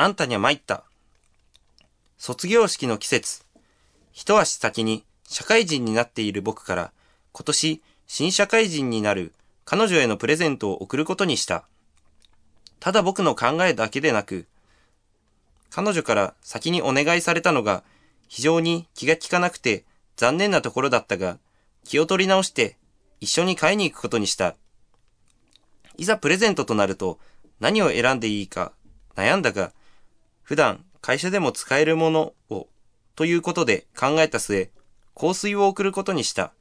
あんたには参った。卒業式の季節。一足先に社会人になっている僕から今年新社会人になる彼女へのプレゼントを贈ることにした。ただ僕の考えだけでなく、彼女から先にお願いされたのが非常に気が利かなくて残念なところだったが、気を取り直して一緒に買いに行くことにした。いざプレゼントとなると何を選んでいいか悩んだが、普段会社でも使えるものをということで考えた末、香水を送ることにした。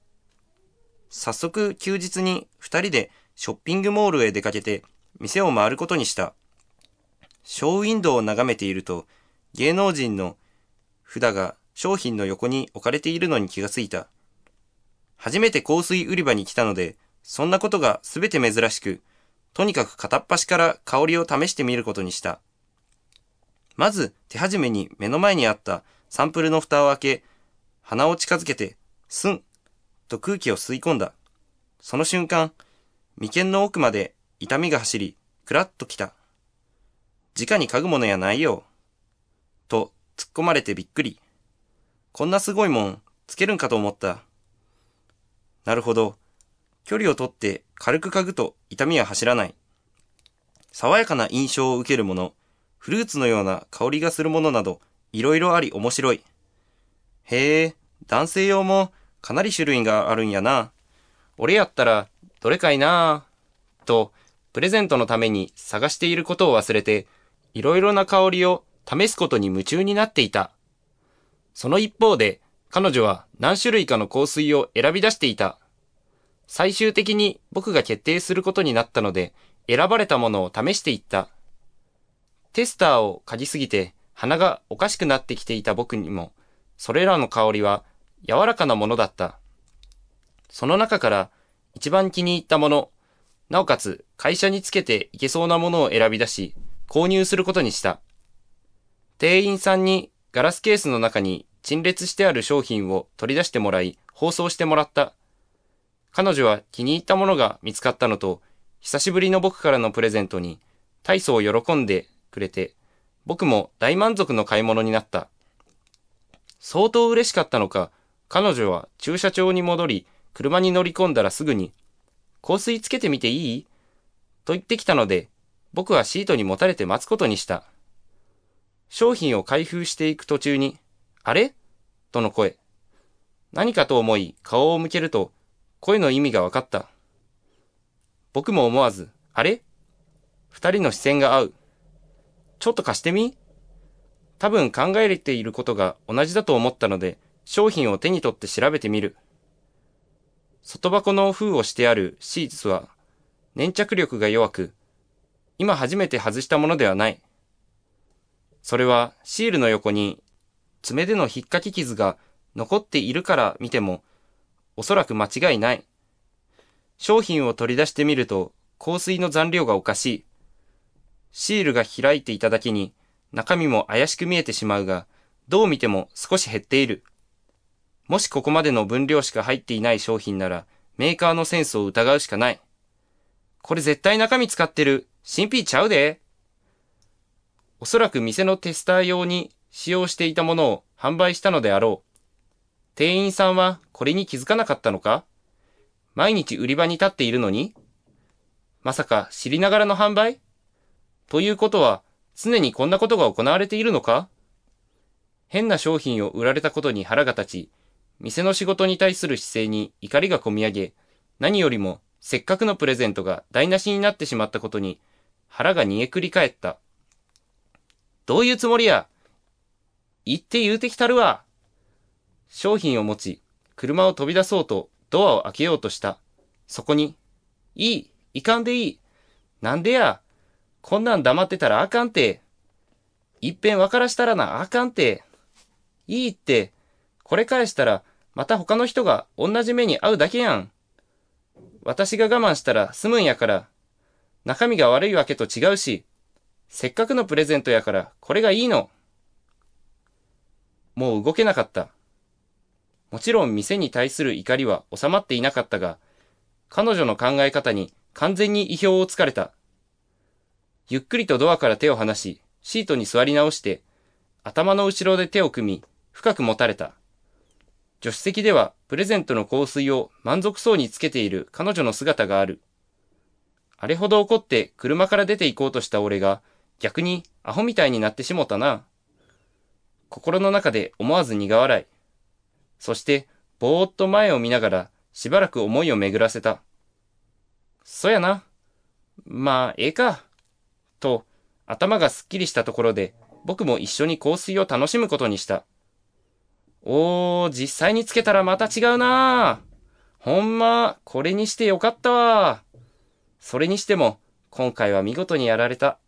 早速休日に二人でショッピングモールへ出かけて店を回ることにした。ショーウィンドウを眺めていると芸能人の札が商品の横に置かれているのに気がついた。初めて香水売り場に来たので、そんなことがすべて珍しく、とにかく片っ端から香りを試してみることにした。まず手始めに目の前にあったサンプルの蓋を開け、鼻を近づけて、スンと空気を吸い込んだ。その瞬間、眉間の奥まで痛みが走り、クラッときた。直に嗅ぐものやないよ。と突っ込まれてびっくり。こんなすごいもん、つけるんかと思った。なるほど。距離をとって軽く嗅ぐと痛みは走らない。爽やかな印象を受けるもの、フルーツのような香りがするものなど、いろいろあり面白い。へえ、男性用もかなり種類があるんやな。俺やったら、どれかいな？と、プレゼントのために探していることを忘れて、いろいろな香りを試すことに夢中になっていた。その一方で、彼女は何種類かの香水を選び出していた。最終的に僕が決定することになったので、選ばれたものを試していった。テスターを嗅ぎすぎて鼻がおかしくなってきていた僕にも、それらの香りは柔らかなものだった。その中から一番気に入ったもの、なおかつ会社につけていけそうなものを選び出し、購入することにした。店員さんにガラスケースの中に陳列してある商品を取り出してもらい、包装してもらった。彼女は気に入ったものが見つかったのと、久しぶりの僕からのプレゼントに、大層喜んでくれて、僕も大満足の買い物になった。相当嬉しかったのか、彼女は駐車場に戻り、車に乗り込んだらすぐに、香水つけてみていい？と言ってきたので、僕はシートにもたれて待つことにした。商品を開封していく途中に、あれ？との声。何かと思い顔を向けると、声の意味が分かった。僕も思わず、あれ？二人の視線が合う。ちょっと貸してみ？多分考えていることが同じだと思ったので、商品を手に取って調べてみる。外箱の封をしてあるシーツは粘着力が弱く、今初めて外したものではない。それはシールの横に爪での引っかき傷が残っているから見ても、おそらく間違いない。商品を取り出してみると、香水の残量がおかしい。シールが開いていただけに、中身も怪しく見えてしまうが、どう見ても少し減っている。もしここまでの分量しか入っていない商品なら、メーカーのセンスを疑うしかない。これ絶対中身使ってる。新品ちゃうで。おそらく店のテスター用に使用していたものを販売したのであろう。店員さんはこれに気づかなかったのか毎日売り場に立っているのにまさか知りながらの販売？ということは常にこんなことが行われているのか？変な商品を売られたことに腹が立ち、店の仕事に対する姿勢に怒りがこみ上げ、何よりもせっかくのプレゼントが台無しになってしまったことに腹が煮えくり返った。どういうつもりや？言って言うてきたるわ。商品を持ち、車を飛び出そうとドアを開けようとした。そこに、いい、いかんでいい。なんでや？こんなん黙ってたらあかんて。いっぺん分からしたらなあかんて。いいって、これ返したら、また他の人が同じ目に遭うだけやん。私が我慢したら済むんやから、中身が悪いわけと違うし、せっかくのプレゼントやから、これがいいの。もう動けなかった。もちろん店に対する怒りは収まっていなかったが、彼女の考え方に完全に意表をつかれた。ゆっくりとドアから手を離し、シートに座り直して、頭の後ろで手を組み、深く持たれた。助手席ではプレゼントの香水を満足そうにつけている彼女の姿がある。あれほど怒って車から出て行こうとした俺が逆にアホみたいになってしもたな。心の中で思わず苦笑い。そしてぼーっと前を見ながらしばらく思いを巡らせた。そやな。まあ、ええか。と、頭がすっきりしたところで、僕も一緒に香水を楽しむことにした。おー、実際につけたらまた違うなほんま、これにしてよかったわ。それにしても、今回は見事にやられた。